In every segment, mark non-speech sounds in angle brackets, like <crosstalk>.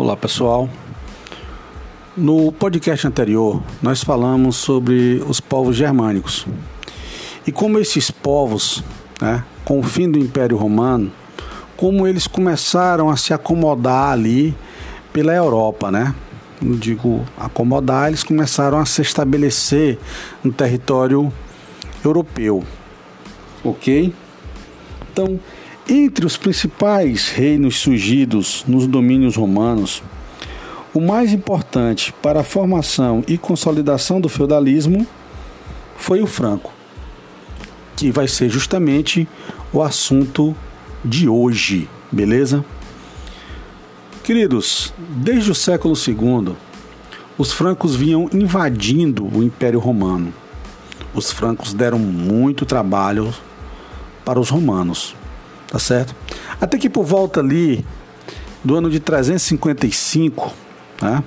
Olá pessoal. No podcast anterior, nós falamos sobre os povos germânicos e como esses povos, né, com o fim do Império Romano, como eles começaram a se acomodar ali pela Europa, né? Não digo acomodar, eles começaram a se estabelecer no território europeu, ok? Então, entre os principais reinos surgidos nos domínios romanos, o mais importante para a formação e consolidação do feudalismo foi o franco, que vai ser justamente o assunto de hoje, beleza? Queridos, desde o século II, os francos vinham invadindo o Império Romano. Os francos deram muito trabalho para os romanos, tá certo? Até que por volta ali do ano de 355, né?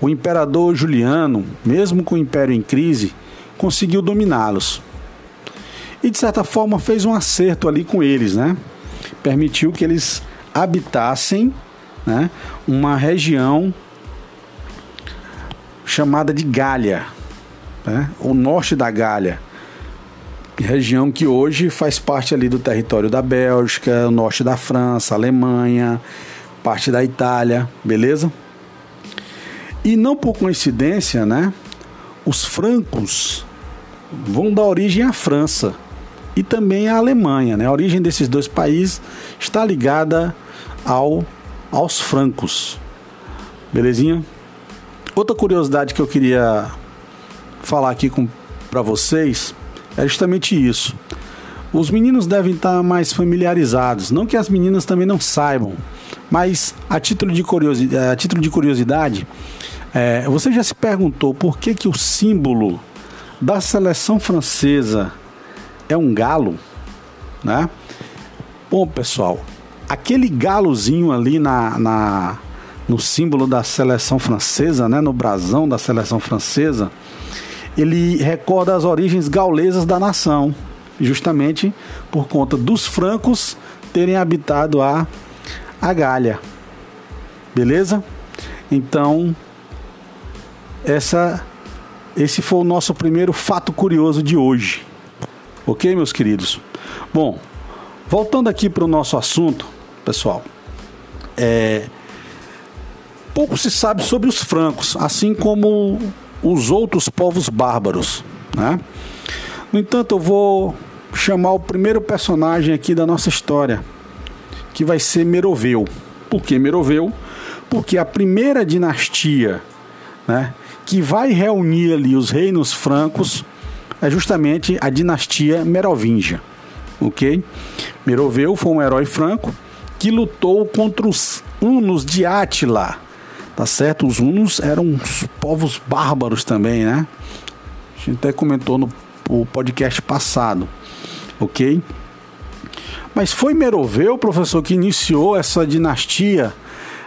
O imperador Juliano, mesmo com o império em crise, conseguiu dominá-los. E de certa forma fez um acerto ali com eles, né? Permitiu que eles habitassem né, uma região chamada de Gália, né, o norte da Gália, região que hoje faz parte ali do território da Bélgica, norte da França, Alemanha, parte da Itália, beleza? E não por coincidência, né? Os francos vão dar origem à França e também à Alemanha, né? A origem desses dois países está ligada ao aos francos. Belezinha? Outra curiosidade que eu queria falar aqui para vocês é justamente isso. Os meninos devem estar mais familiarizados, não que as meninas também não saibam, mas a título de curiosidade, a título de curiosidade é, você já se perguntou por que, que o símbolo da seleção francesa é um galo? Né? Bom, pessoal, aquele galozinho ali na, na, no símbolo da seleção francesa, né, no brasão da seleção francesa, ele recorda as origens gaulesas da nação, justamente por conta dos francos terem habitado a, a Galha. Beleza? Então, essa, esse foi o nosso primeiro fato curioso de hoje. Ok, meus queridos? Bom, voltando aqui para o nosso assunto, pessoal, é, pouco se sabe sobre os francos, assim como os outros povos bárbaros. Né? No entanto, eu vou chamar o primeiro personagem aqui da nossa história, que vai ser Meroveu. Por que Meroveu? Porque a primeira dinastia né, que vai reunir ali os reinos francos é justamente a dinastia merovingia, ok? Meroveu foi um herói franco que lutou contra os hunos de Átila, tá certo? Os hunos eram povos bárbaros também, né? A gente até comentou no, podcast passado, ok? Mas foi Meroveu, professor, que iniciou essa dinastia?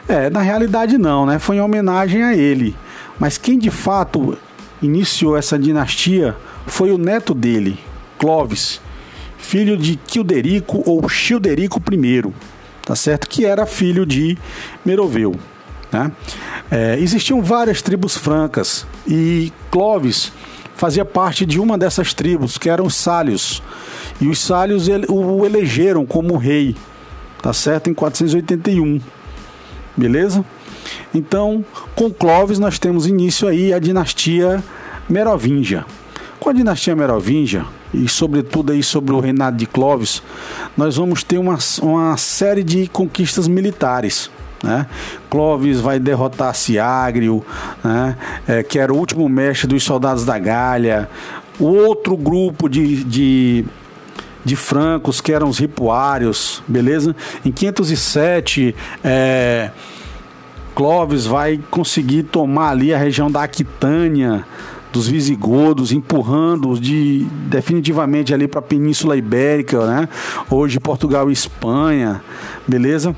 É, na realidade não, né? Foi em homenagem a ele. Mas quem de fato iniciou essa dinastia foi o neto dele, Clovis, filho de Quilderico ou Childerico I, tá certo? Que era filho de Meroveu. Né? É, existiam várias tribos francas e Clovis fazia parte de uma dessas tribos, que eram os Sálios. E os Sálios o elegeram como rei, tá certo? Em 481. Beleza? Então, com Clovis nós temos início aí a dinastia Merovingia. Com a dinastia Merovingia e sobretudo aí sobre o reinado de Clovis, nós vamos ter uma, uma série de conquistas militares. Né? Clovis vai derrotar Siagrio, né? É, que era o último mestre dos soldados da Galha. O outro grupo de, de, de francos, que eram os ripuários, beleza? Em 507, é, Clovis vai conseguir tomar ali a região da Aquitânia, dos visigodos, empurrando de definitivamente ali para a Península Ibérica, né? Hoje Portugal e Espanha, beleza?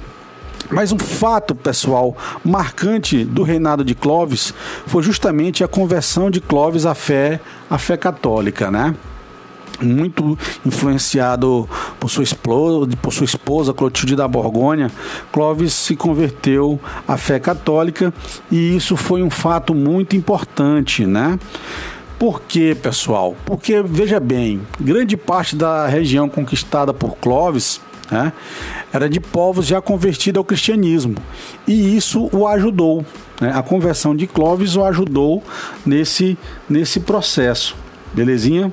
Mas um fato, pessoal, marcante do reinado de Clovis foi justamente a conversão de Clovis à fé, à fé católica, né? Muito influenciado por sua esposa, por sua esposa Clotilde da Borgonha, Clovis se converteu à fé católica e isso foi um fato muito importante, né? Por quê, pessoal? Porque, veja bem, grande parte da região conquistada por Clovis né, era de povos já convertidos ao cristianismo. E isso o ajudou. Né? A conversão de Clovis o ajudou nesse, nesse processo. Belezinha?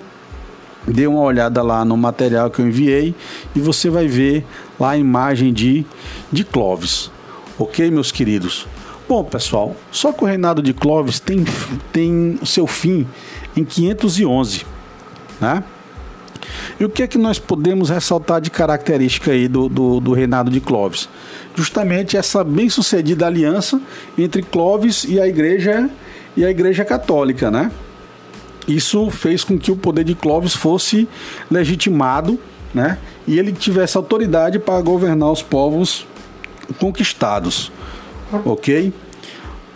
Dê uma olhada lá no material que eu enviei e você vai ver lá a imagem de, de Clovis. Ok, meus queridos? Bom, pessoal, só que o reinado de Clovis tem, tem seu fim em 511, né? E o que é que nós podemos ressaltar de característica aí do, do, do reinado de Clovis? Justamente essa bem-sucedida aliança entre Clovis e a igreja e a igreja católica, né? Isso fez com que o poder de Clovis fosse legitimado, né? E ele tivesse autoridade para governar os povos conquistados. OK?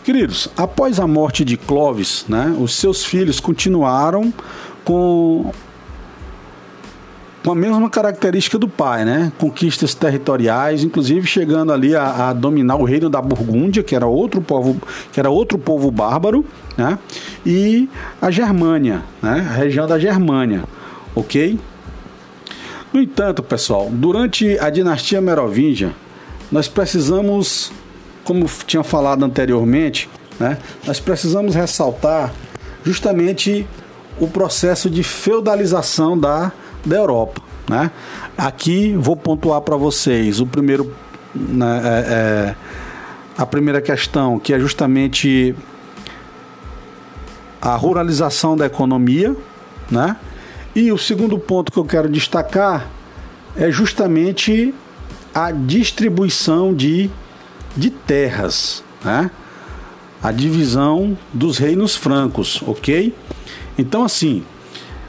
Queridos, após a morte de Clovis, né, os seus filhos continuaram com com a mesma característica do pai, né? Conquistas territoriais, inclusive chegando ali a, a, dominar o reino da Burgúndia, que era outro povo, que era outro povo bárbaro, né? E a Germânia, né? A região da Germânia, ok? No entanto, pessoal, durante a dinastia Merovingia, nós precisamos, como tinha falado anteriormente, né? Nós precisamos ressaltar justamente o processo de feudalização da da Europa. Né? Aqui vou pontuar para vocês o primeiro, né, é, é, a primeira questão, que é justamente a ruralização da economia, né? E o segundo ponto que eu quero destacar é justamente a distribuição de, de terras, né? A divisão dos reinos francos, ok? Então, assim,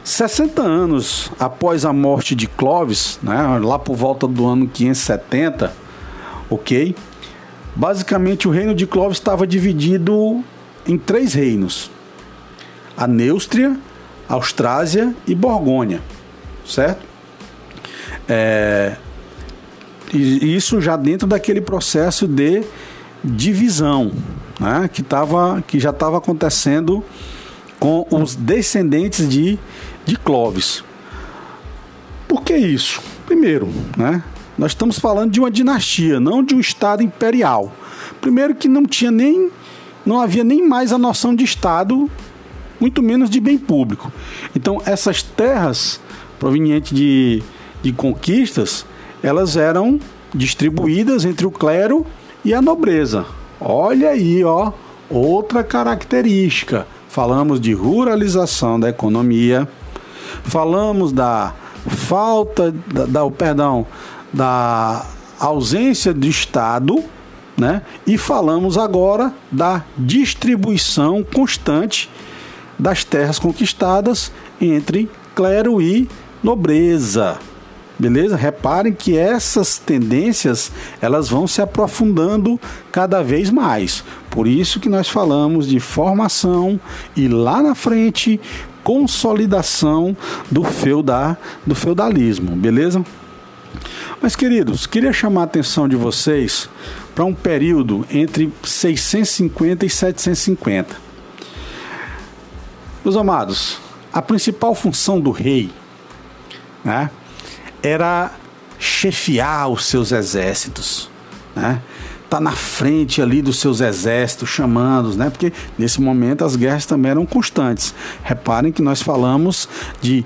60 anos após a morte de Clovis, né, lá por volta do ano 570, ok? Basicamente o reino de Clovis estava dividido em três reinos: a Neustria, Austrásia e Borgônia, certo? É, e isso já dentro daquele processo de divisão, né, que, tava, que já estava acontecendo com os descendentes de de Clovis. Por que isso? Primeiro, né? Nós estamos falando de uma dinastia, não de um estado imperial. Primeiro que não tinha nem não havia nem mais a noção de estado, muito menos de bem público. Então, essas terras provenientes de, de conquistas, elas eram distribuídas entre o clero e a nobreza. Olha aí, ó, outra característica. Falamos de ruralização da economia, falamos da falta, da, da perdão, da ausência de Estado, né? E falamos agora da distribuição constante das terras conquistadas entre clero e nobreza. Beleza? Reparem que essas tendências elas vão se aprofundando cada vez mais. Por isso que nós falamos de formação e lá na frente consolidação do, do feudalismo, beleza? Mas, queridos, queria chamar a atenção de vocês para um período entre 650 e 750. Meus amados, a principal função do rei né, era chefiar os seus exércitos, né? Tá na frente ali dos seus exércitos, chamando, né? Porque nesse momento as guerras também eram constantes. Reparem que nós falamos de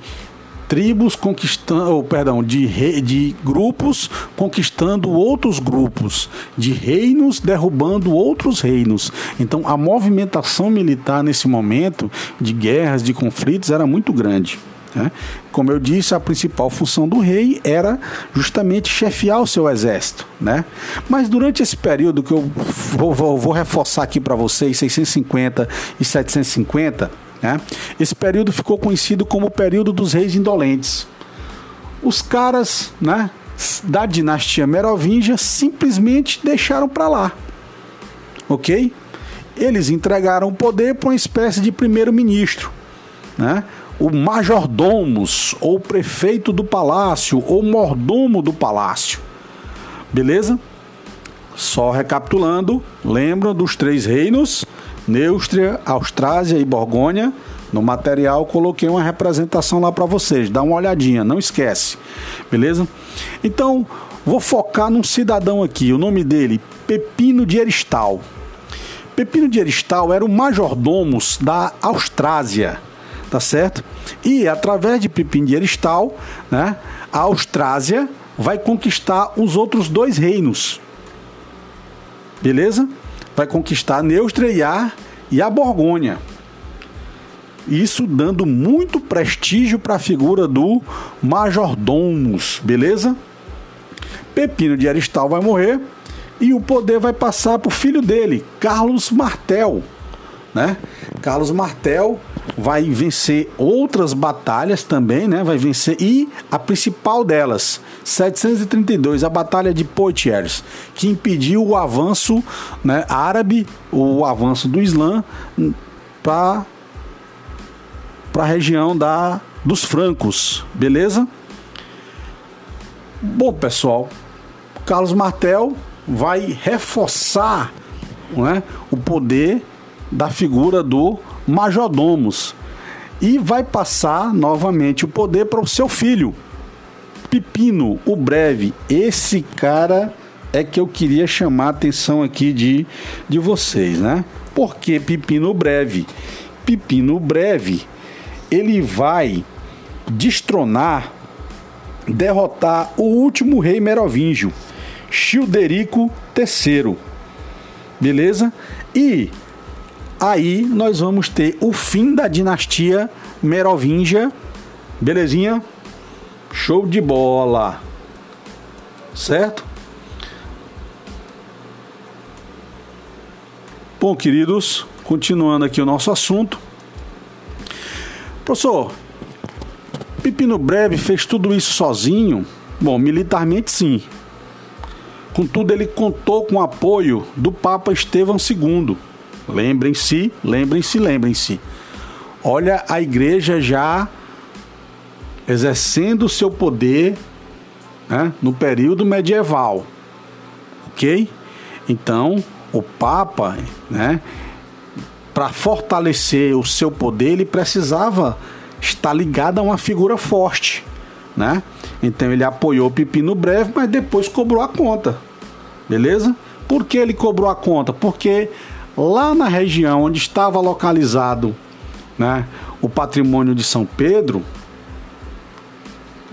tribos conquistando, ou, perdão, de, de grupos conquistando outros grupos, de reinos derrubando outros reinos. Então a movimentação militar nesse momento de guerras, de conflitos era muito grande. Né? Como eu disse, a principal função do rei era justamente chefiar o seu exército. Né? Mas durante esse período que eu vou, vou, vou reforçar aqui para vocês, 650 e 750, né? esse período ficou conhecido como o período dos reis indolentes. Os caras né, da dinastia merovingia simplesmente deixaram para lá. Ok? Eles entregaram o poder para uma espécie de primeiro-ministro. Né? o majordomos, ou prefeito do palácio, ou mordomo do palácio. Beleza? Só recapitulando, lembram dos três reinos? Neustria, Austrásia e Borgônia. No material coloquei uma representação lá para vocês, dá uma olhadinha, não esquece. Beleza? Então, vou focar num cidadão aqui, o nome dele, Pepino de Eristal. Pepino de Eristal era o majordomos da Austrásia, tá certo? E através de Pepino de Eristal, né, a Austrásia vai conquistar os outros dois reinos. Beleza? Vai conquistar Neustria e a Borgônia. Isso dando muito prestígio para a figura do majordomos, beleza? Pepino de Aristal vai morrer e o poder vai passar para o filho dele, Carlos Martel. Né? Carlos Martel vai vencer outras batalhas também, né? Vai vencer e a principal delas, 732, a batalha de Poitiers, que impediu o avanço, né, árabe, o avanço do Islã para para a região da dos francos, beleza? Bom, pessoal, Carlos Martel vai reforçar né, o poder da figura do majordomos e vai passar novamente o poder para o seu filho, Pipino, o breve. Esse cara é que eu queria chamar a atenção aqui de, de vocês, né? Porque Pipino breve? Pipino breve, ele vai destronar, derrotar o último rei merovingio, Childerico III. Beleza? E aí nós vamos ter o fim da dinastia merovingia. Belezinha? Show de bola. Certo? Bom, queridos, continuando aqui o nosso assunto. Professor, Pepino Breve fez tudo isso sozinho? Bom, militarmente sim. Contudo, ele contou com o apoio do Papa Estevão II. Lembrem-se, lembrem-se, lembrem-se. Olha a igreja já exercendo o seu poder né, no período medieval. Ok? Então, o Papa, né, para fortalecer o seu poder, ele precisava estar ligado a uma figura forte. Né? Então ele apoiou Pepino Breve, mas depois cobrou a conta. Beleza? Por que ele cobrou a conta? Porque lá na região onde estava localizado né, o patrimônio de São Pedro,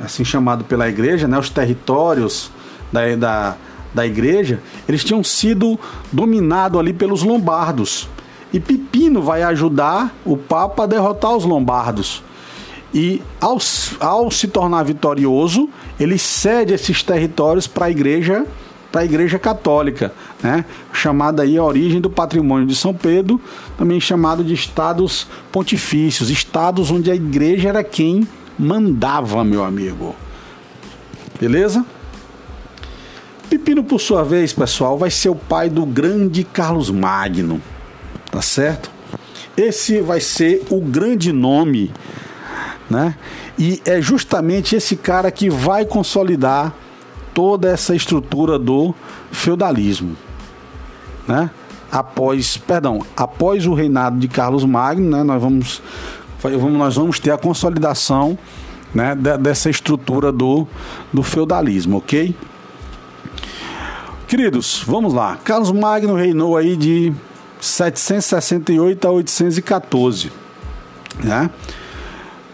assim chamado pela igreja, né, os territórios da, da, da igreja, eles tinham sido dominados ali pelos lombardos. E Pipino vai ajudar o Papa a derrotar os lombardos. E ao, ao se tornar vitorioso, ele cede esses territórios para a igreja para a Igreja Católica, né? chamada aí a origem do patrimônio de São Pedro, também chamado de estados pontifícios, estados onde a igreja era quem mandava, meu amigo. Beleza? Pepino, por sua vez, pessoal, vai ser o pai do grande Carlos Magno, tá certo? Esse vai ser o grande nome, né? E é justamente esse cara que vai consolidar toda essa estrutura do feudalismo, né? Após, perdão, após o reinado de Carlos Magno, né, nós vamos, nós vamos ter a consolidação, né, dessa estrutura do, do feudalismo, ok? Queridos, vamos lá. Carlos Magno reinou aí de 768 a 814, né?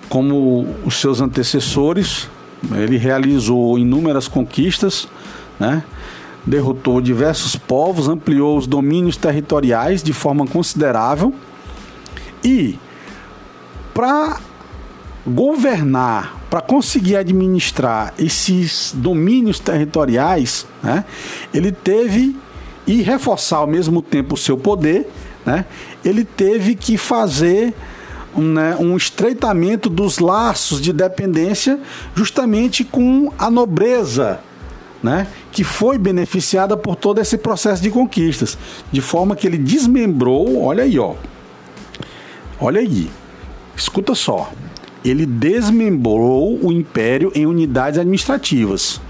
Como os seus antecessores, ele realizou inúmeras conquistas, né? derrotou diversos povos, ampliou os domínios territoriais de forma considerável. E para governar, para conseguir administrar esses domínios territoriais, né, ele teve e reforçar ao mesmo tempo o seu poder, né, ele teve que fazer né, um estreitamento dos laços de dependência justamente com a nobreza, né, que foi beneficiada por todo esse processo de conquistas, de forma que ele desmembrou, olha aí, ó, olha aí, escuta só, ele desmembrou o império em unidades administrativas.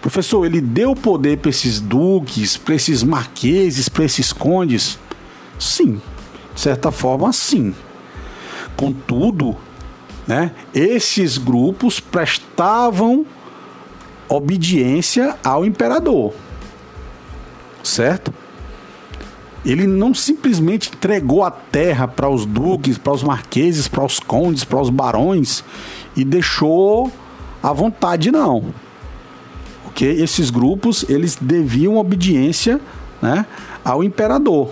Professor, ele deu poder para esses duques, para esses marqueses, para esses condes? Sim, de certa forma, sim. Contudo, né, esses grupos prestavam obediência ao imperador, certo? Ele não simplesmente entregou a terra para os duques, para os marqueses, para os condes, para os barões e deixou à vontade, não. Ok? Esses grupos eles deviam obediência né, ao imperador.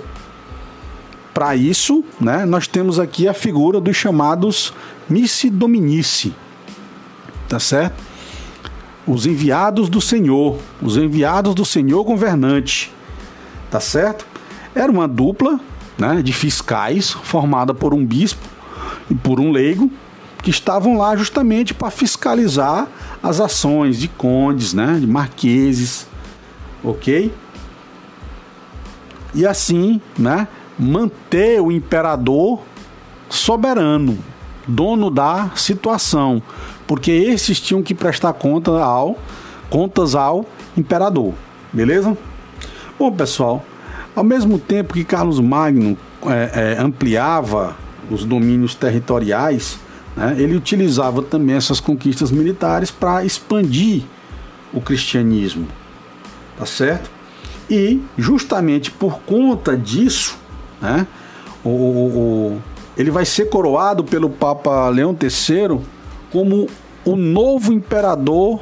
Para isso, né, nós temos aqui a figura dos chamados Missi Dominici, tá certo? Os enviados do Senhor, os enviados do Senhor governante, tá certo? Era uma dupla né, de fiscais formada por um bispo e por um leigo que estavam lá justamente para fiscalizar as ações de condes, né, de marqueses, ok? E assim, né, manter o imperador soberano, dono da situação, porque esses tinham que prestar conta ao, contas ao imperador, beleza? Bom, pessoal, ao mesmo tempo que Carlos Magno é, é, ampliava os domínios territoriais, né, ele utilizava também essas conquistas militares para expandir o cristianismo, tá certo? E justamente por conta disso, né, o, o, ele vai ser coroado pelo Papa Leão III como o novo imperador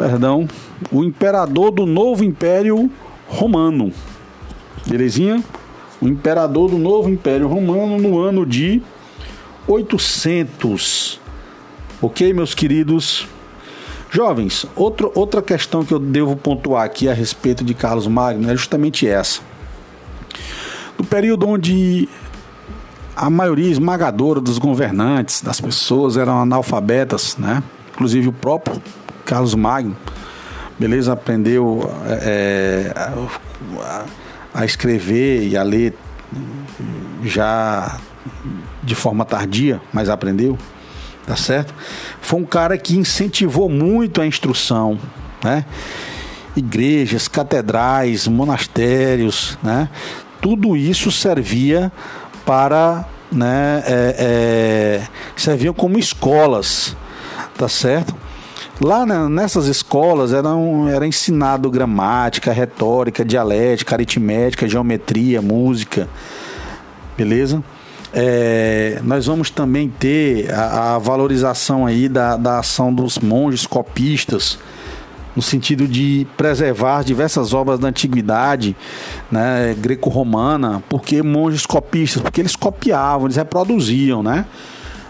perdão, o imperador do novo Império Romano. Belezinha? O imperador do novo Império Romano no ano de 800. Ok, meus queridos? Jovens, outro, outra questão que eu devo pontuar aqui a respeito de Carlos Magno é justamente essa. No período onde a maioria esmagadora dos governantes, das pessoas eram analfabetas, né? inclusive o próprio Carlos Magno, beleza? Aprendeu é, a, a escrever e a ler já de forma tardia, mas aprendeu, tá certo? Foi um cara que incentivou muito a instrução, né? Igrejas, catedrais, monastérios, né? Tudo isso servia para, né? É, é, serviam como escolas, tá certo? Lá né, nessas escolas eram, era ensinado gramática, retórica, dialética, aritmética, geometria, música, beleza? É, nós vamos também ter a, a valorização aí da, da ação dos monges copistas, no sentido de preservar diversas obras da antiguidade né, greco-romana, porque monges copistas, porque eles copiavam, eles reproduziam, né?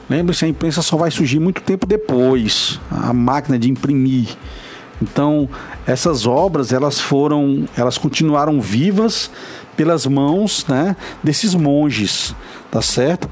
Lembre-se, a imprensa só vai surgir muito tempo depois, a máquina de imprimir. Então, essas obras, elas foram, elas continuaram vivas pelas mãos, né, desses monges, tá certo?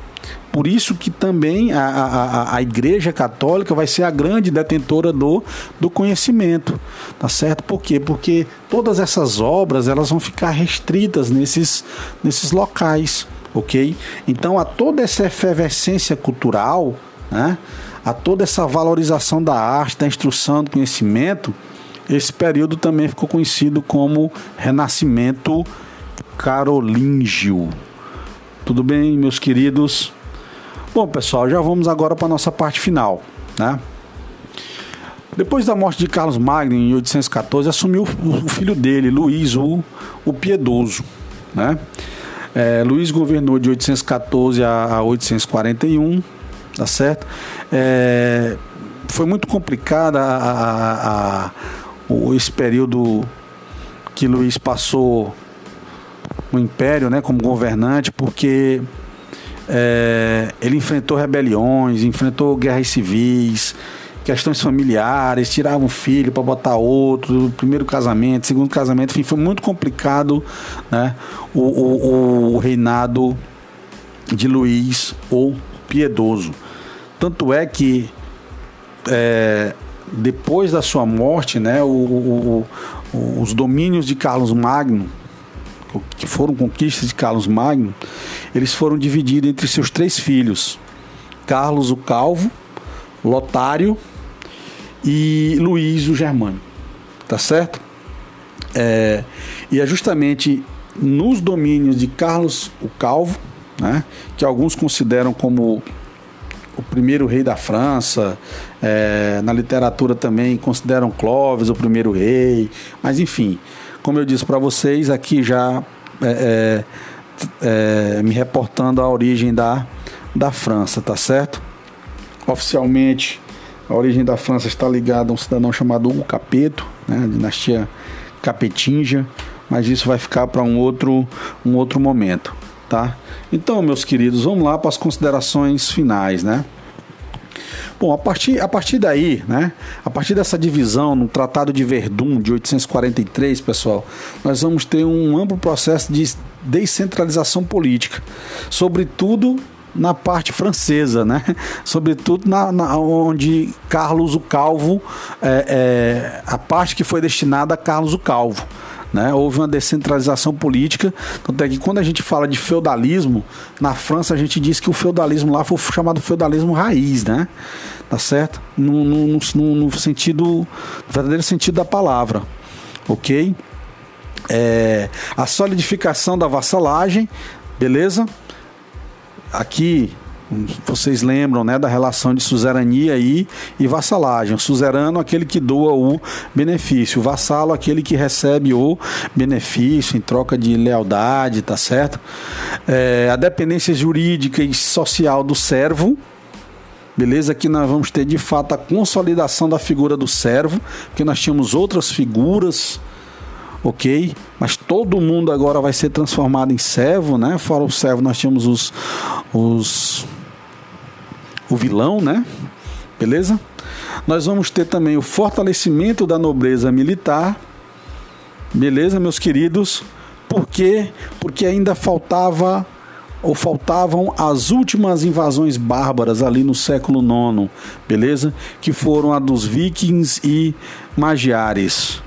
Por isso que também a, a, a Igreja Católica vai ser a grande detentora do, do conhecimento, tá certo? Por quê? Porque todas essas obras elas vão ficar restritas nesses, nesses locais ok? Então, a toda essa efervescência cultural, né? A toda essa valorização da arte, da instrução, do conhecimento, esse período também ficou conhecido como Renascimento Carolíngio. Tudo bem, meus queridos? Bom, pessoal, já vamos agora para a nossa parte final, né? Depois da morte de Carlos Magno em 814, assumiu o filho dele, Luís, o, o Piedoso, né? É, Luiz governou de 814 a, 841, tá certo? É, foi muito complicada a, a, a, esse período que Luiz passou no Império, né, como governante, porque é, ele enfrentou rebeliões, enfrentou guerras civis, questões familiares, tirava um filho para botar outro, primeiro casamento, segundo casamento, enfim, foi muito complicado né, o, o, o reinado de Luís ou Piedoso. Tanto é que é, depois da sua morte, né, o, os domínios de Carlos Magno, que foram conquistas de Carlos Magno, eles foram divididos entre seus três filhos: Carlos o Calvo, Lotário e Luís o Germânico. Tá certo? É, e é justamente nos domínios de Carlos o Calvo, né, que alguns consideram como o primeiro rei da França, é, na literatura também consideram Clovis o primeiro rei, mas enfim, como eu disse para vocês, aqui já é, é, é, me reportando a origem da, da França, tá certo? Oficialmente, a origem da França está ligada a um cidadão chamado Hugo Capeto, né, dinastia Capetinja, mas isso vai ficar para um outro, um outro momento, tá? Então, meus queridos, vamos lá para as considerações finais, né? Bom, a partir, a partir daí, né? A partir dessa divisão no Tratado de Verdun de 843, pessoal, nós vamos ter um amplo processo de descentralização política, sobretudo na parte francesa, né? <laughs> Sobretudo na, na onde Carlos o Calvo, é, é, a parte que foi destinada a Carlos o Calvo. Né? Houve uma descentralização política, tanto é que quando a gente fala de feudalismo, na França a gente diz que o feudalismo lá foi chamado feudalismo raiz, né? Tá certo? No, no, no, no sentido, no verdadeiro sentido da palavra, ok? É, a solidificação da vassalagem, beleza? Aqui vocês lembram né, da relação de suzerania e, e vassalagem. O suzerano, aquele que doa o benefício. O vassalo, aquele que recebe o benefício em troca de lealdade, tá certo? É, a dependência jurídica e social do servo. Beleza? Aqui nós vamos ter de fato a consolidação da figura do servo, porque nós tínhamos outras figuras ok? Mas todo mundo agora vai ser transformado em servo, né? Fora o servo, nós tínhamos os, os o vilão, né? Beleza? Nós vamos ter também o fortalecimento da nobreza militar. Beleza, meus queridos? Por quê? Porque ainda faltava ou faltavam as últimas invasões bárbaras ali no século IX, beleza? Que foram a dos vikings e magiares,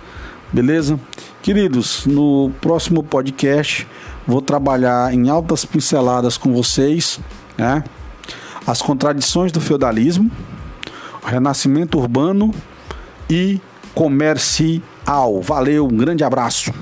beleza? Queridos, no próximo podcast vou trabalhar em altas pinceladas com vocês, né? As contradições do feudalismo, renascimento urbano e comercial. Valeu, um grande abraço.